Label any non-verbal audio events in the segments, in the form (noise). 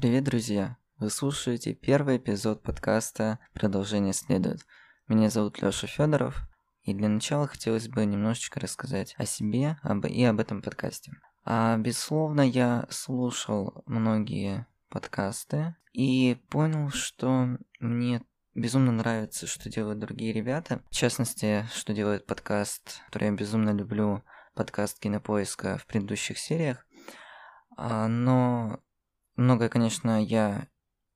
Привет, друзья! Вы слушаете первый эпизод подкаста «Продолжение следует». Меня зовут Лёша Федоров, и для начала хотелось бы немножечко рассказать о себе об, и об этом подкасте. А, безусловно, я слушал многие подкасты и понял, что мне безумно нравится, что делают другие ребята. В частности, что делает подкаст, который я безумно люблю, подкаст Кинопоиска в предыдущих сериях. А, но Многое, конечно, я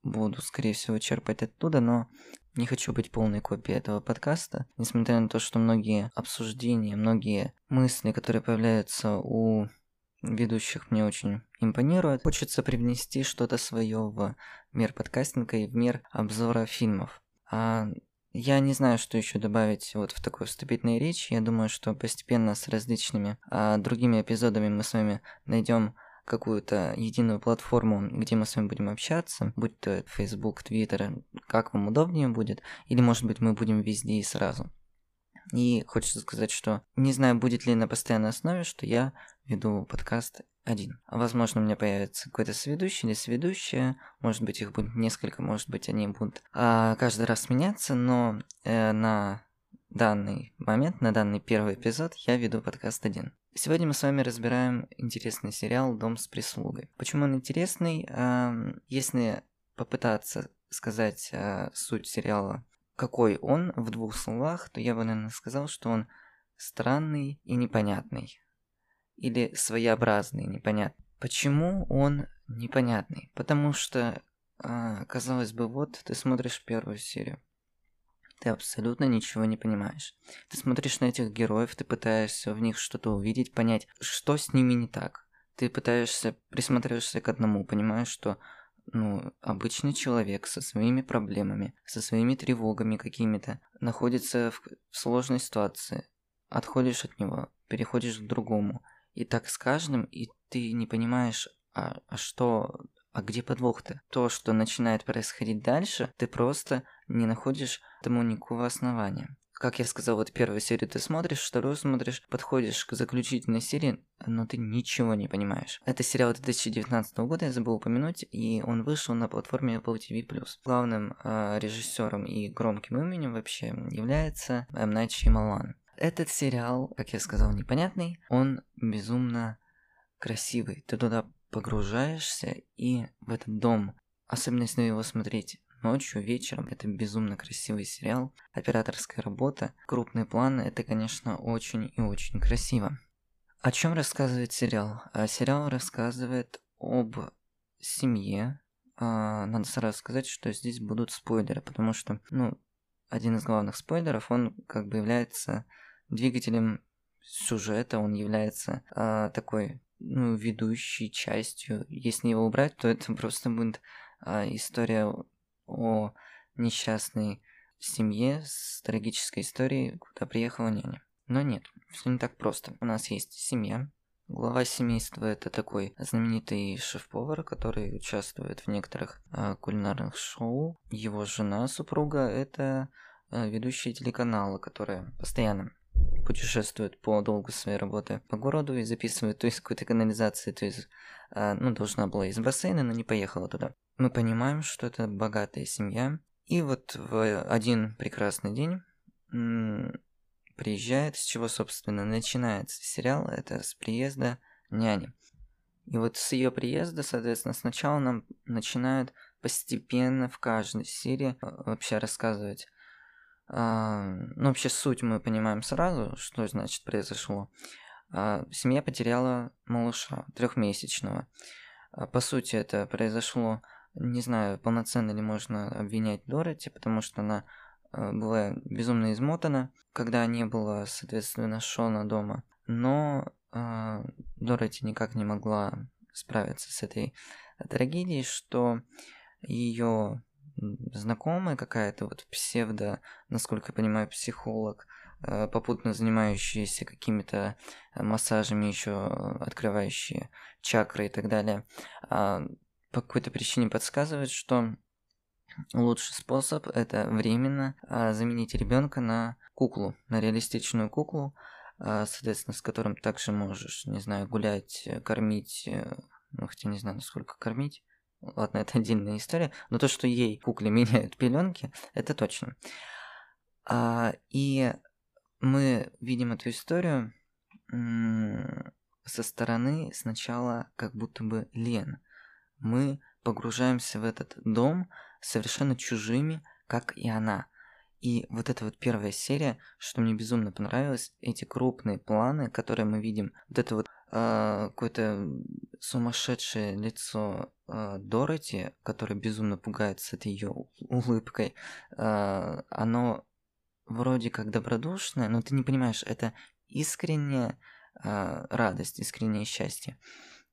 буду, скорее всего, черпать оттуда, но не хочу быть полной копией этого подкаста, несмотря на то, что многие обсуждения, многие мысли, которые появляются у ведущих, мне очень импонируют. Хочется привнести что-то свое в мир подкастинга и в мир обзора фильмов. А я не знаю, что еще добавить вот в такой вступительной речи. Я думаю, что постепенно с различными а, другими эпизодами мы с вами найдем какую-то единую платформу, где мы с вами будем общаться, будь то Facebook, Twitter, как вам удобнее будет, или может быть мы будем везде и сразу. И хочется сказать, что не знаю, будет ли на постоянной основе, что я веду подкаст один. Возможно, у меня появится какой-то сведущий или сведущая, может быть, их будет несколько, может быть, они будут а, каждый раз меняться, но э, на данный момент, на данный первый эпизод я веду подкаст один. Сегодня мы с вами разбираем интересный сериал «Дом с прислугой». Почему он интересный? Если попытаться сказать а, суть сериала, какой он в двух словах, то я бы, наверное, сказал, что он странный и непонятный. Или своеобразный, непонятный. Почему он непонятный? Потому что, а, казалось бы, вот ты смотришь первую серию ты абсолютно ничего не понимаешь. Ты смотришь на этих героев, ты пытаешься в них что-то увидеть, понять, что с ними не так. Ты пытаешься, присмотришься к одному, понимаешь, что ну, обычный человек со своими проблемами, со своими тревогами какими-то, находится в, в сложной ситуации. Отходишь от него, переходишь к другому. И так с каждым, и ты не понимаешь, а, а что, а где подвох-то? То, что начинает происходить дальше, ты просто не находишь тому никакого основания. Как я сказал, вот первую серию ты смотришь, вторую смотришь, подходишь к заключительной серии, но ты ничего не понимаешь. Это сериал 2019 года, я забыл упомянуть, и он вышел на платформе Apple TV+. Главным э, режиссером и громким именем вообще является М. Найт Шьямалан. Этот сериал, как я сказал, непонятный, он безумно красивый. Ты туда погружаешься и в этот дом, особенно если его смотреть ночью, вечером. Это безумно красивый сериал. Операторская работа, крупный план, это, конечно, очень и очень красиво. О чем рассказывает сериал? А сериал рассказывает об семье. А, надо сразу сказать, что здесь будут спойлеры, потому что, ну, один из главных спойлеров, он как бы является двигателем сюжета, он является а, такой, ну, ведущей частью. Если его убрать, то это просто будет а, история о несчастной семье с трагической историей, куда приехала няня. Но нет, все не так просто. У нас есть семья. Глава семейства это такой знаменитый шеф-повар, который участвует в некоторых э, кулинарных шоу. Его жена, супруга, это э, ведущая телеканала, которая постоянно путешествует по долгу своей работы по городу и записывает то есть какой-то канализации, то есть, э, ну, должна была из бассейна, но не поехала туда мы понимаем, что это богатая семья. И вот в один прекрасный день приезжает, с чего, собственно, начинается сериал, это с приезда няни. И вот с ее приезда, соответственно, сначала нам начинают постепенно в каждой серии э, вообще рассказывать. А, ну, вообще суть мы понимаем сразу, что значит произошло. А, семья потеряла малыша трехмесячного. А, по сути, это произошло не знаю, полноценно ли можно обвинять Дороти, потому что она была безумно измотана, когда не было, соответственно, Шона дома. Но э, Дороти никак не могла справиться с этой трагедией, что ее знакомая какая-то вот псевдо, насколько я понимаю, психолог, э, попутно занимающаяся какими-то массажами, еще открывающие чакры и так далее, а, по какой-то причине подсказывает, что лучший способ это временно а, заменить ребенка на куклу, на реалистичную куклу, а, соответственно, с которым также можешь, не знаю, гулять, кормить, э, ну хотя не знаю, насколько кормить, ладно, это (laughs) отдельная история, но то, что ей кукле (laughs) меняют пеленки, это точно. А, и мы видим эту историю со стороны сначала как будто бы Лен. Мы погружаемся в этот дом совершенно чужими, как и она. И вот эта вот первая серия, что мне безумно понравилось, эти крупные планы, которые мы видим, вот это вот э, какое-то сумасшедшее лицо э, Дороти, которое безумно пугает с этой ее улыбкой, э, оно вроде как добродушное, но ты не понимаешь, это искренняя э, радость, искреннее счастье.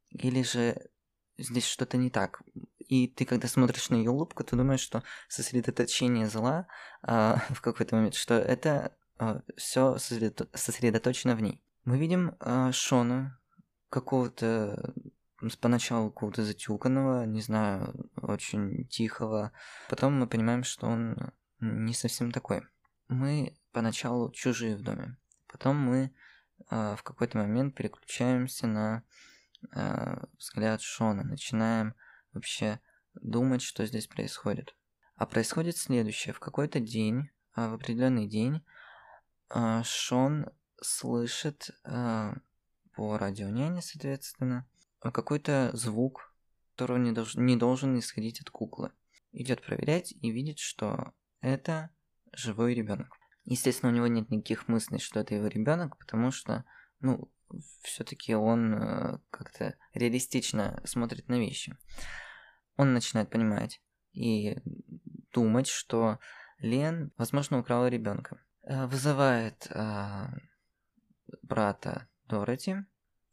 Или же здесь что-то не так. И ты, когда смотришь на ее улыбку, ты думаешь, что сосредоточение зла а, (laughs) в какой-то момент, что это а, все сосредоточено в ней. Мы видим а, Шона, какого-то поначалу какого-то затюканного, не знаю, очень тихого. Потом мы понимаем, что он не совсем такой. Мы поначалу чужие в доме. Потом мы э, в какой-то момент переключаемся на э, взгляд Шона, начинаем вообще думать, что здесь происходит. А происходит следующее. В какой-то день, э, в определенный день, э, Шон слышит э, по радионяне, соответственно, какой-то звук, который не, долж, не должен исходить от куклы. Идет проверять и видит, что это живой ребенок. Естественно, у него нет никаких мыслей, что это его ребенок, потому что, ну, все-таки он э, как-то реалистично смотрит на вещи. Он начинает понимать и думать, что Лен, возможно, украла ребенка. Э, вызывает э, брата Дороти,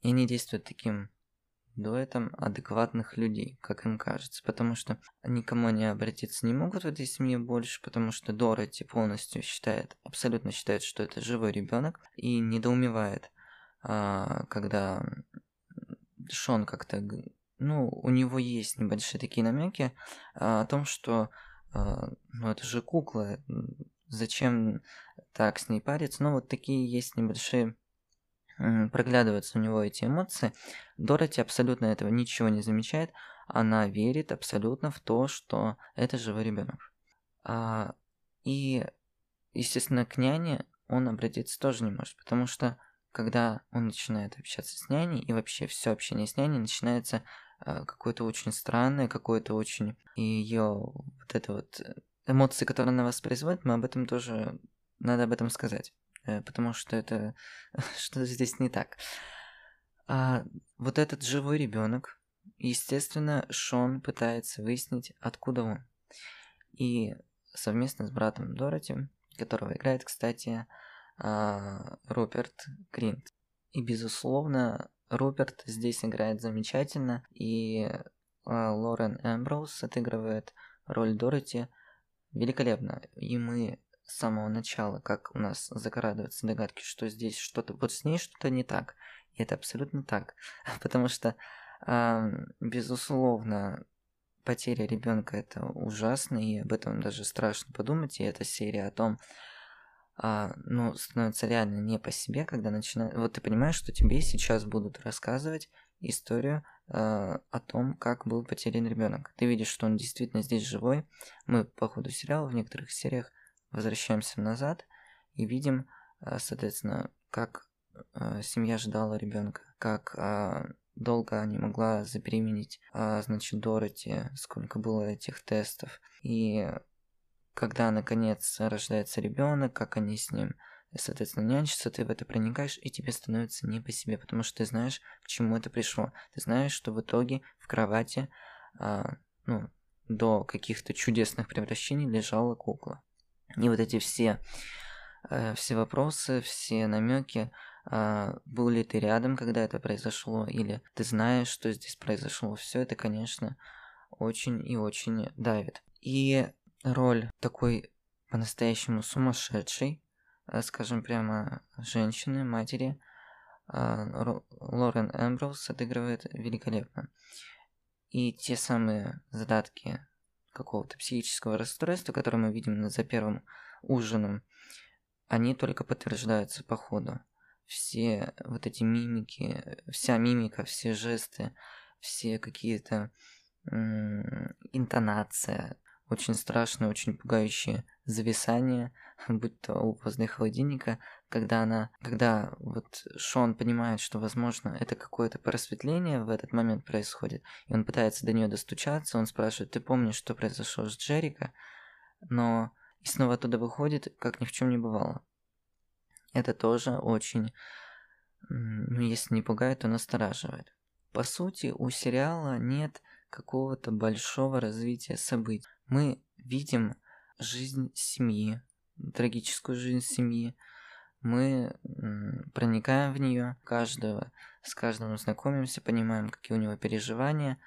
и они действуют таким дуэтом адекватных людей, как им кажется, потому что никому они обратиться не могут в этой семье больше, потому что Дороти полностью считает, абсолютно считает, что это живой ребенок и недоумевает, а, когда Шон как-то, ну, у него есть небольшие такие намеки а, о том, что, а, ну, это же кукла, зачем так с ней париться, ну, вот такие есть небольшие проглядываются у него эти эмоции. Дороти абсолютно этого ничего не замечает. Она верит абсолютно в то, что это живой ребенок. А, и, естественно, к няне он обратиться тоже не может, потому что когда он начинает общаться с няней, и вообще все общение с няней начинается а, какое-то очень странное, какое-то очень... Ее вот это вот э, эмоции, которые она воспроизводит, мы об этом тоже... Надо об этом сказать. Э, потому что это... (laughs) что здесь не так. А вот этот живой ребенок, естественно, Шон пытается выяснить, откуда он. И совместно с братом Дороти, которого играет, кстати, а, Роберт Гринт. И, безусловно, Роберт здесь играет замечательно, и а, Лорен Эмброуз отыгрывает роль Дороти великолепно. И мы с самого начала, как у нас закрадываются догадки, что здесь что-то, вот с ней что-то не так. И это абсолютно так. (laughs) Потому что, э, безусловно, потеря ребенка это ужасно, и об этом даже страшно подумать. И эта серия о том, а, ну, становится реально не по себе, когда начинает... Вот ты понимаешь, что тебе сейчас будут рассказывать историю э, о том, как был потерян ребенок. Ты видишь, что он действительно здесь живой. Мы по ходу сериала в некоторых сериях возвращаемся назад и видим, э, соответственно, как э, семья ждала ребенка, как э, долго не могла забеременеть, значит, Дороти, сколько было этих тестов. И когда, наконец, рождается ребенок, как они с ним, соответственно, нянчатся, ты в это проникаешь, и тебе становится не по себе, потому что ты знаешь, к чему это пришло. Ты знаешь, что в итоге в кровати, ну, до каких-то чудесных превращений лежала кукла. И вот эти все, э, все вопросы, все намеки, э, был ли ты рядом, когда это произошло, или ты знаешь, что здесь произошло, все это, конечно, очень и очень давит. И роль такой по-настоящему сумасшедшей, э, скажем прямо, женщины, матери, э, Лорен Эмброуз отыгрывает великолепно. И те самые задатки какого-то психического расстройства, которое мы видим за первым ужином, они только подтверждаются по ходу. Все вот эти мимики, вся мимика, все жесты, все какие-то интонация, очень страшное, очень пугающее зависание, (laughs) будь то у возле холодильника, когда она, когда вот Шон понимает, что, возможно, это какое-то просветление в этот момент происходит, и он пытается до нее достучаться, он спрашивает, ты помнишь, что произошло с Джерика? Но и снова оттуда выходит, как ни в чем не бывало. Это тоже очень, ну, если не пугает, то настораживает. По сути, у сериала нет какого-то большого развития событий. Мы видим жизнь семьи, трагическую жизнь семьи. Мы проникаем в нее, каждого, с каждым знакомимся, понимаем, какие у него переживания,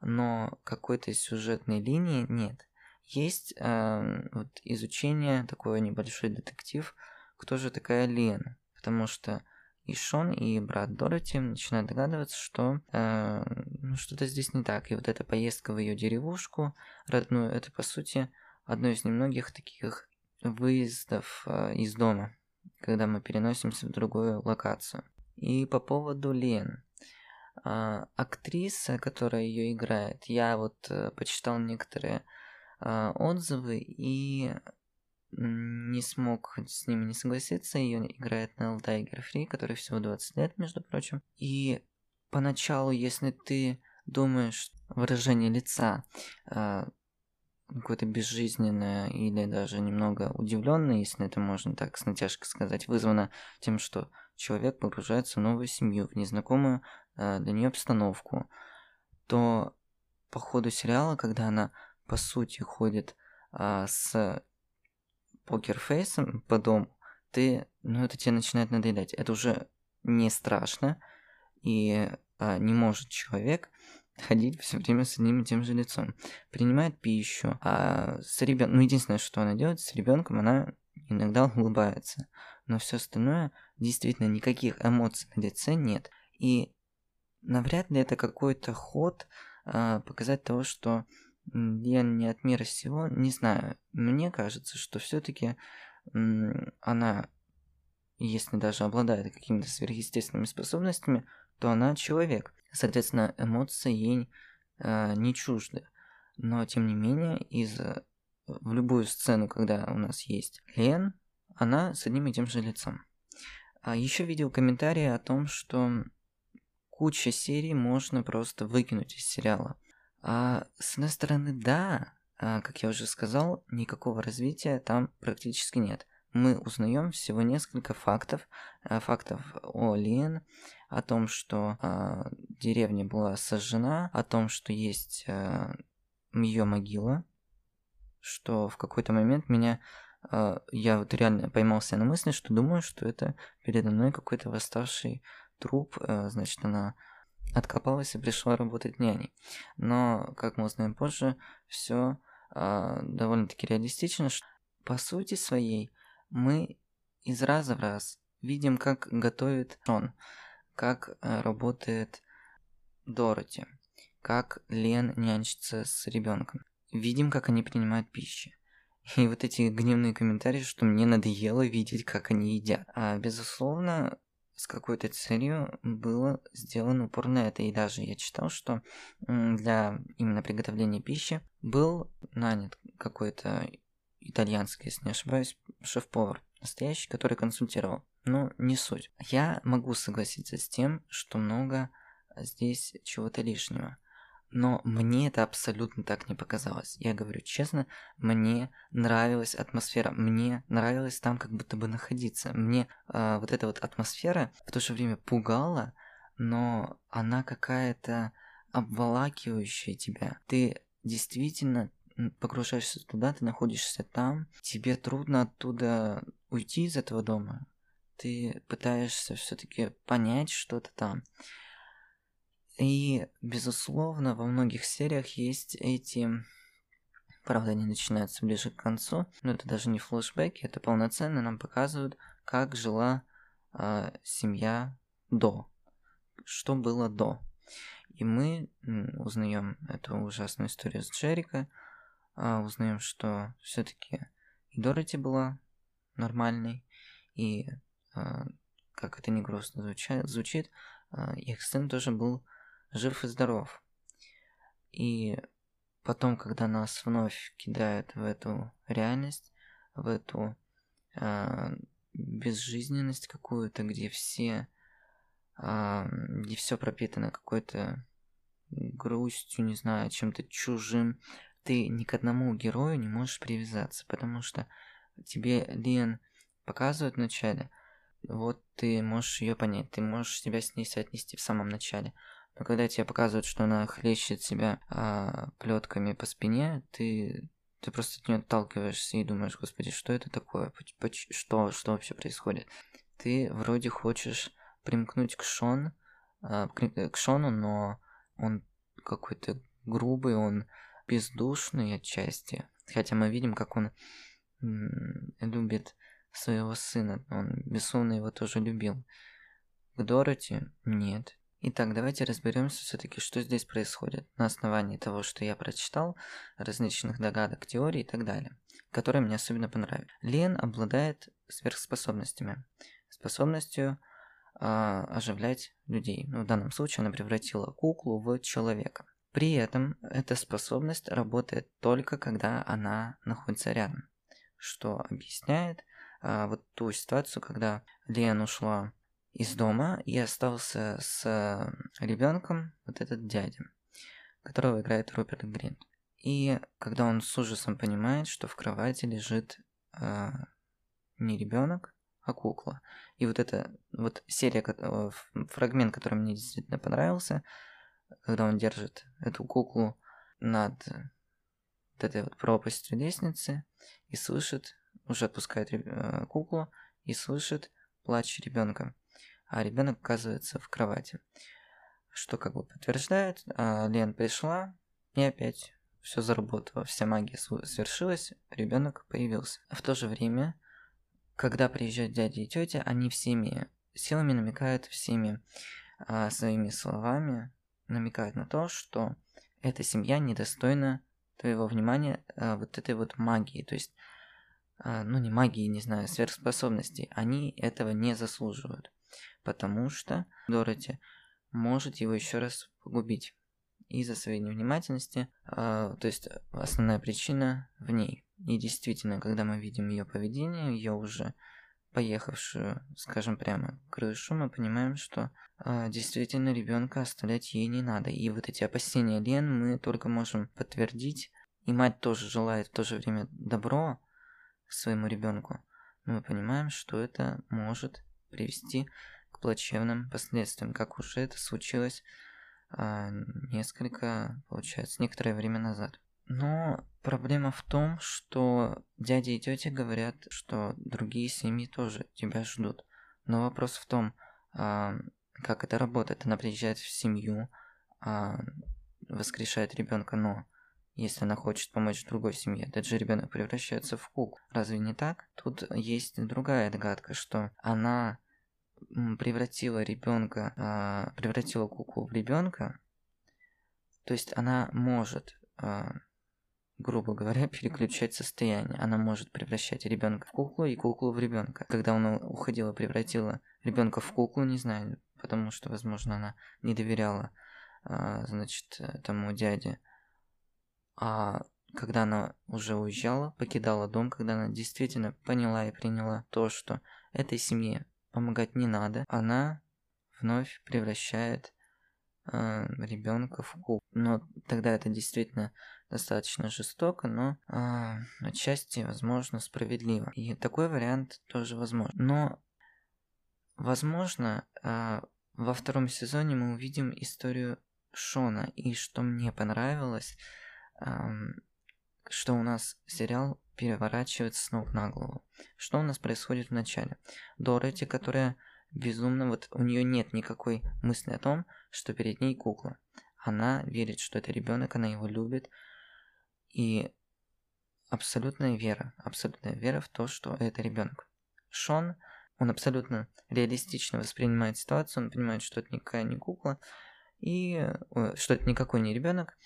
но какой-то сюжетной линии нет. Есть э, вот изучение, такой небольшой детектив, кто же такая Лена, потому что и Шон, и брат Дороти начинают догадываться, что э, ну, что-то здесь не так. И вот эта поездка в ее деревушку родную, это по сути одно из немногих таких выездов э, из дома, когда мы переносимся в другую локацию. И по поводу Лен. Э, актриса, которая ее играет, я вот э, почитал некоторые э, отзывы и не смог с ними не согласиться. Ее играет Нелл Тайгер Фри, который всего 20 лет, между прочим. И поначалу, если ты думаешь выражение лица э, какое-то безжизненное или даже немного удивленное, если это можно так с натяжкой сказать, вызвано тем, что человек погружается в новую семью, в незнакомую э, для нее обстановку, то по ходу сериала, когда она по сути ходит э, с покерфейсом по дому, ты, ну это тебе начинает надоедать. Это уже не страшно, и а, не может человек ходить все время с одним и тем же лицом. Принимает пищу, а с ребенком, ну единственное, что она делает, с ребенком она иногда улыбается, но все остальное действительно никаких эмоций на лице нет. И навряд ли это какой-то ход а, показать того, что я не от мира сего, не знаю. Мне кажется, что все-таки она, если даже обладает какими-то сверхъестественными способностями, то она человек. Соответственно, эмоции ей э, не чужды. Но, тем не менее, из в любую сцену, когда у нас есть Лен, она с одним и тем же лицом. А еще видел комментарии о том, что куча серий можно просто выкинуть из сериала. А, с одной стороны, да, а, как я уже сказал, никакого развития там практически нет. Мы узнаем всего несколько фактов, а, фактов о Лен, о том, что а, деревня была сожжена, о том, что есть а, ее могила, что в какой-то момент меня а, я вот реально поймался на мысли, что думаю, что это передо мной какой-то восставший труп, а, значит, она откопалась и пришла работать няней. Но, как мы узнаем позже, все э, довольно-таки реалистично. По сути своей, мы из раза в раз видим, как готовит он, как э, работает Дороти, как Лен нянчится с ребенком. Видим, как они принимают пищу. И вот эти гневные комментарии, что мне надоело видеть, как они едят. А, безусловно, с какой-то целью было сделано упор на это. И даже я читал, что для именно приготовления пищи был нанят какой-то итальянский, если не ошибаюсь, шеф-повар настоящий, который консультировал. Но не суть. Я могу согласиться с тем, что много здесь чего-то лишнего. Но мне это абсолютно так не показалось. Я говорю честно, мне нравилась атмосфера, мне нравилось там как будто бы находиться. Мне э, вот эта вот атмосфера в то же время пугала, но она какая-то обволакивающая тебя. Ты действительно погружаешься туда, ты находишься там, тебе трудно оттуда уйти из этого дома. Ты пытаешься все-таки понять что-то там. И, безусловно, во многих сериях есть эти... Правда, они начинаются ближе к концу, но это даже не флешбеки, это полноценно нам показывают, как жила э, семья до, что было до. И мы узнаем эту ужасную историю с Джерика, э, узнаем, что все-таки и Дороти была нормальной, и как это не грустно звучит, звучит э, их сын тоже был жив и здоров. И потом, когда нас вновь кидают в эту реальность, в эту э, безжизненность какую-то, где все, э, где все пропитано какой-то грустью, не знаю, чем-то чужим, ты ни к одному герою не можешь привязаться, потому что тебе Лен показывают вначале, вот ты можешь ее понять, ты можешь себя с ней соотнести в самом начале. Но когда тебе показывают, что она хлещет себя а, плетками по спине, ты, ты просто от нее отталкиваешься и думаешь, господи, что это такое? Что, что вообще происходит? Ты вроде хочешь примкнуть к Шон, а, к Шону, но он какой-то грубый, он бездушный отчасти. Хотя мы видим, как он любит своего сына. Он безумно его тоже любил. К Дороти нет. Итак, давайте разберемся все-таки, что здесь происходит на основании того, что я прочитал, различных догадок, теорий и так далее, которые мне особенно понравились. Лен обладает сверхспособностями. Способностью э, оживлять людей. Ну, в данном случае она превратила куклу в человека. При этом эта способность работает только когда она находится рядом, что объясняет а, вот ту ситуацию, когда Лен ушла из дома и остался с ребенком вот этот дядя, которого играет Руперт Грин. И когда он с ужасом понимает, что в кровати лежит э, не ребенок, а кукла. И вот эта вот серия, фрагмент, который мне действительно понравился, когда он держит эту куклу над вот этой вот пропастью лестницы и слышит, уже отпускает э, куклу и слышит плач ребенка, а ребенок оказывается в кровати. Что как бы подтверждает, а Лен пришла и опять все заработало, вся магия свершилась, ребенок появился. В то же время, когда приезжают дядя и тетя, они всеми силами намекают всеми а, своими словами намекает на то, что эта семья недостойна твоего внимания а, вот этой вот магии. То есть, ну не магии, не знаю, сверхспособностей. Они этого не заслуживают. Потому что Дороти может его еще раз погубить из-за своей невнимательности. А, то есть, основная причина в ней. И действительно, когда мы видим ее поведение, ее уже поехавшую, скажем прямо, крышу, мы понимаем, что э, действительно ребенка оставлять ей не надо. И вот эти опасения Лен мы только можем подтвердить. И мать тоже желает в то же время добро своему ребенку. Но мы понимаем, что это может привести к плачевным последствиям, как уже это случилось э, несколько, получается, некоторое время назад. Но проблема в том, что дядя и тетя говорят, что другие семьи тоже тебя ждут. Но вопрос в том, а, как это работает. Она приезжает в семью, а, воскрешает ребенка, но если она хочет помочь другой семье, этот же ребенок превращается в куклу. Разве не так? Тут есть другая догадка, что она превратила ребенка, а, превратила куклу в ребенка. То есть она может грубо говоря, (laughs) переключать состояние. Она может превращать ребенка в куклу и куклу в ребенка. Когда она уходила, превратила ребенка в куклу, не знаю, потому что, возможно, она не доверяла, а, значит, тому дяде. А когда она уже уезжала, покидала дом, когда она действительно поняла и приняла то, что этой семье помогать не надо, она вновь превращает э, ребенка в куклу. Но тогда это действительно достаточно жестоко, но э, отчасти, возможно, справедливо. И такой вариант тоже возможен. Но, возможно, э, во втором сезоне мы увидим историю Шона. И что мне понравилось, что у нас сериал переворачивается с ног на голову. Что у нас происходит в начале? Дороти, которая безумно, вот у нее нет никакой мысли о том, что перед ней кукла. Она верит, что это ребенок, она его любит. И абсолютная вера, абсолютная вера в то, что это ребенок. Шон, он абсолютно реалистично воспринимает ситуацию, он понимает, что это никакая не кукла, и что это никакой не ребенок.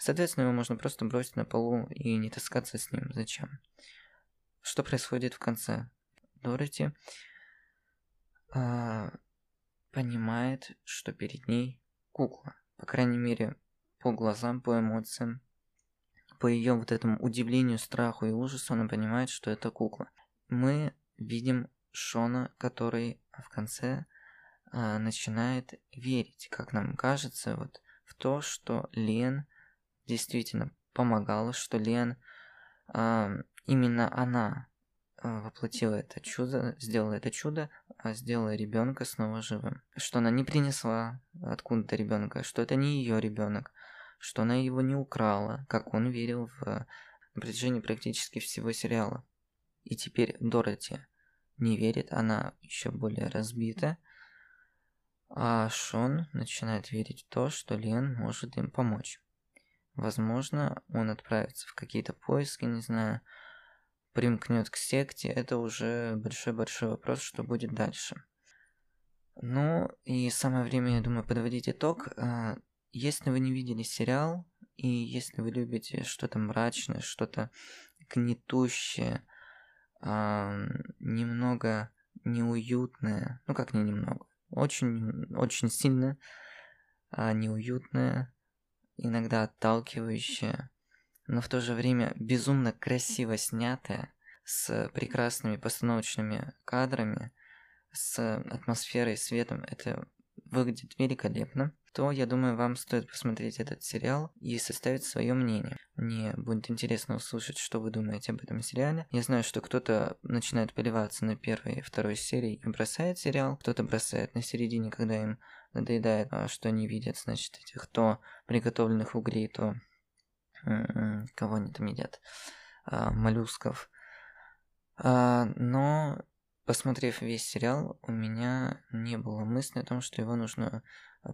Соответственно, его можно просто бросить на полу и не таскаться с ним. Зачем? Что происходит в конце? Дороти а, понимает, что перед ней кукла. По крайней мере, по глазам, по эмоциям, по ее вот этому удивлению, страху и ужасу, она понимает, что это кукла. Мы видим Шона, который в конце э, начинает верить, как нам кажется, вот в то, что Лен действительно помогала, что Лен э, именно она э, воплотила это чудо, сделала это чудо, а сделала ребенка снова живым. Что она не принесла откуда-то ребенка, что это не ее ребенок, что она его не украла, как он верил в на протяжении практически всего сериала. И теперь Дороти не верит, она еще более разбита, а Шон начинает верить в то, что Лен может им помочь. Возможно, он отправится в какие-то поиски, не знаю, примкнет к секте, это уже большой-большой вопрос, что будет дальше. Ну, и самое время, я думаю, подводить итог. А, если вы не видели сериал, и если вы любите что-то мрачное, что-то гнетущее, немного неуютное, ну как не немного, очень, очень сильно э, неуютное, иногда отталкивающее, но в то же время безумно красиво снятое, с прекрасными постановочными кадрами, с атмосферой, светом, это выглядит великолепно то я думаю, вам стоит посмотреть этот сериал и составить свое мнение. Мне будет интересно услышать, что вы думаете об этом сериале. Я знаю, что кто-то начинает поливаться на первой и второй серии и бросает сериал, кто-то бросает на середине, когда им надоедает, а что они видят, значит, этих то приготовленных углей, то м-м, кого они там едят, а, моллюсков. А, но посмотрев весь сериал, у меня не было мысли о том, что его нужно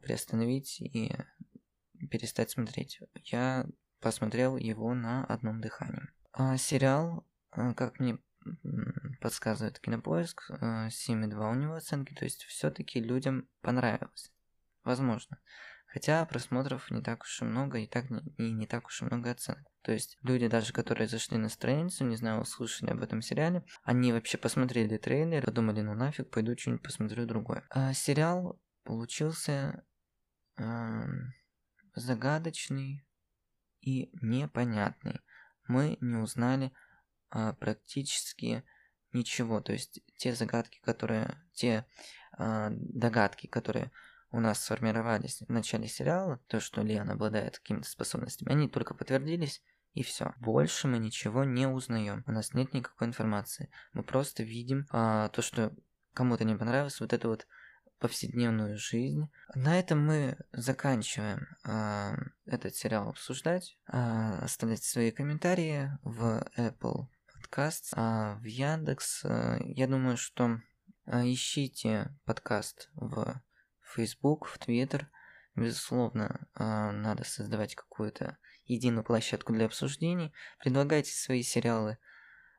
приостановить и перестать смотреть. Я посмотрел его на одном дыхании. Сериал, как мне подсказывает Кинопоиск, 7,2 э, у него оценки, то есть все-таки людям понравилось. Возможно. Хотя просмотров не так уж и много, и так не, и не так уж и много оценок. То есть люди, даже которые зашли на страницу, не знаю, услышали об этом сериале, они вообще посмотрели трейлер, подумали, ну нафиг, пойду что-нибудь посмотрю другое. А сериал получился э, загадочный и непонятный. Мы не узнали э, практически ничего. То есть те загадки, которые, те э, догадки, которые у нас сформировались в начале сериала, то, что Леон обладает какими-то способностями, они только подтвердились, и все. Больше мы ничего не узнаем. У нас нет никакой информации. Мы просто видим а, то, что кому-то не понравилось, вот это вот повседневную жизнь. На этом мы заканчиваем э, этот сериал обсуждать. Э, оставлять свои комментарии в Apple Podcasts, а в Яндекс. Э, я думаю, что э, ищите подкаст в Facebook, в Twitter. Безусловно, э, надо создавать какую-то единую площадку для обсуждений. Предлагайте свои сериалы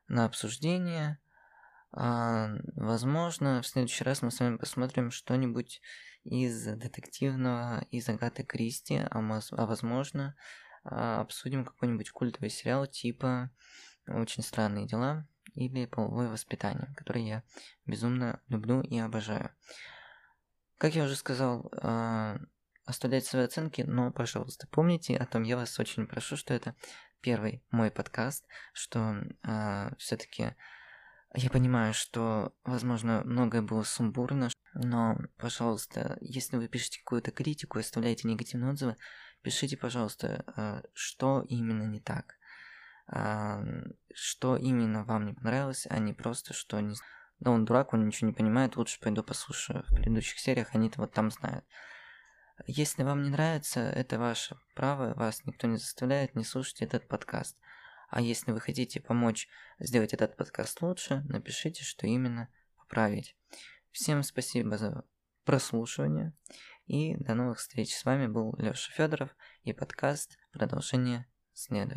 на обсуждение. А, возможно, в следующий раз мы с вами посмотрим что-нибудь из детективного, из Агаты Кристи, а, а возможно, а, обсудим какой-нибудь культовый сериал типа «Очень странные дела» или «Половое воспитание», который я безумно люблю и обожаю. Как я уже сказал, а, оставлять свои оценки, но, пожалуйста, помните о том, я вас очень прошу, что это первый мой подкаст, что э, все-таки я понимаю, что, возможно, многое было сумбурно, но, пожалуйста, если вы пишете какую-то критику, оставляете негативные отзывы, пишите, пожалуйста, э, что именно не так, а, что именно вам не понравилось, а не просто, что не... Да он дурак, он ничего не понимает, лучше пойду послушаю в предыдущих сериях, они-то вот там знают. Если вам не нравится, это ваше право, вас никто не заставляет, не слушайте этот подкаст. А если вы хотите помочь сделать этот подкаст лучше, напишите, что именно поправить. Всем спасибо за прослушивание и до новых встреч. С вами был Лёша Федоров и подкаст «Продолжение следует».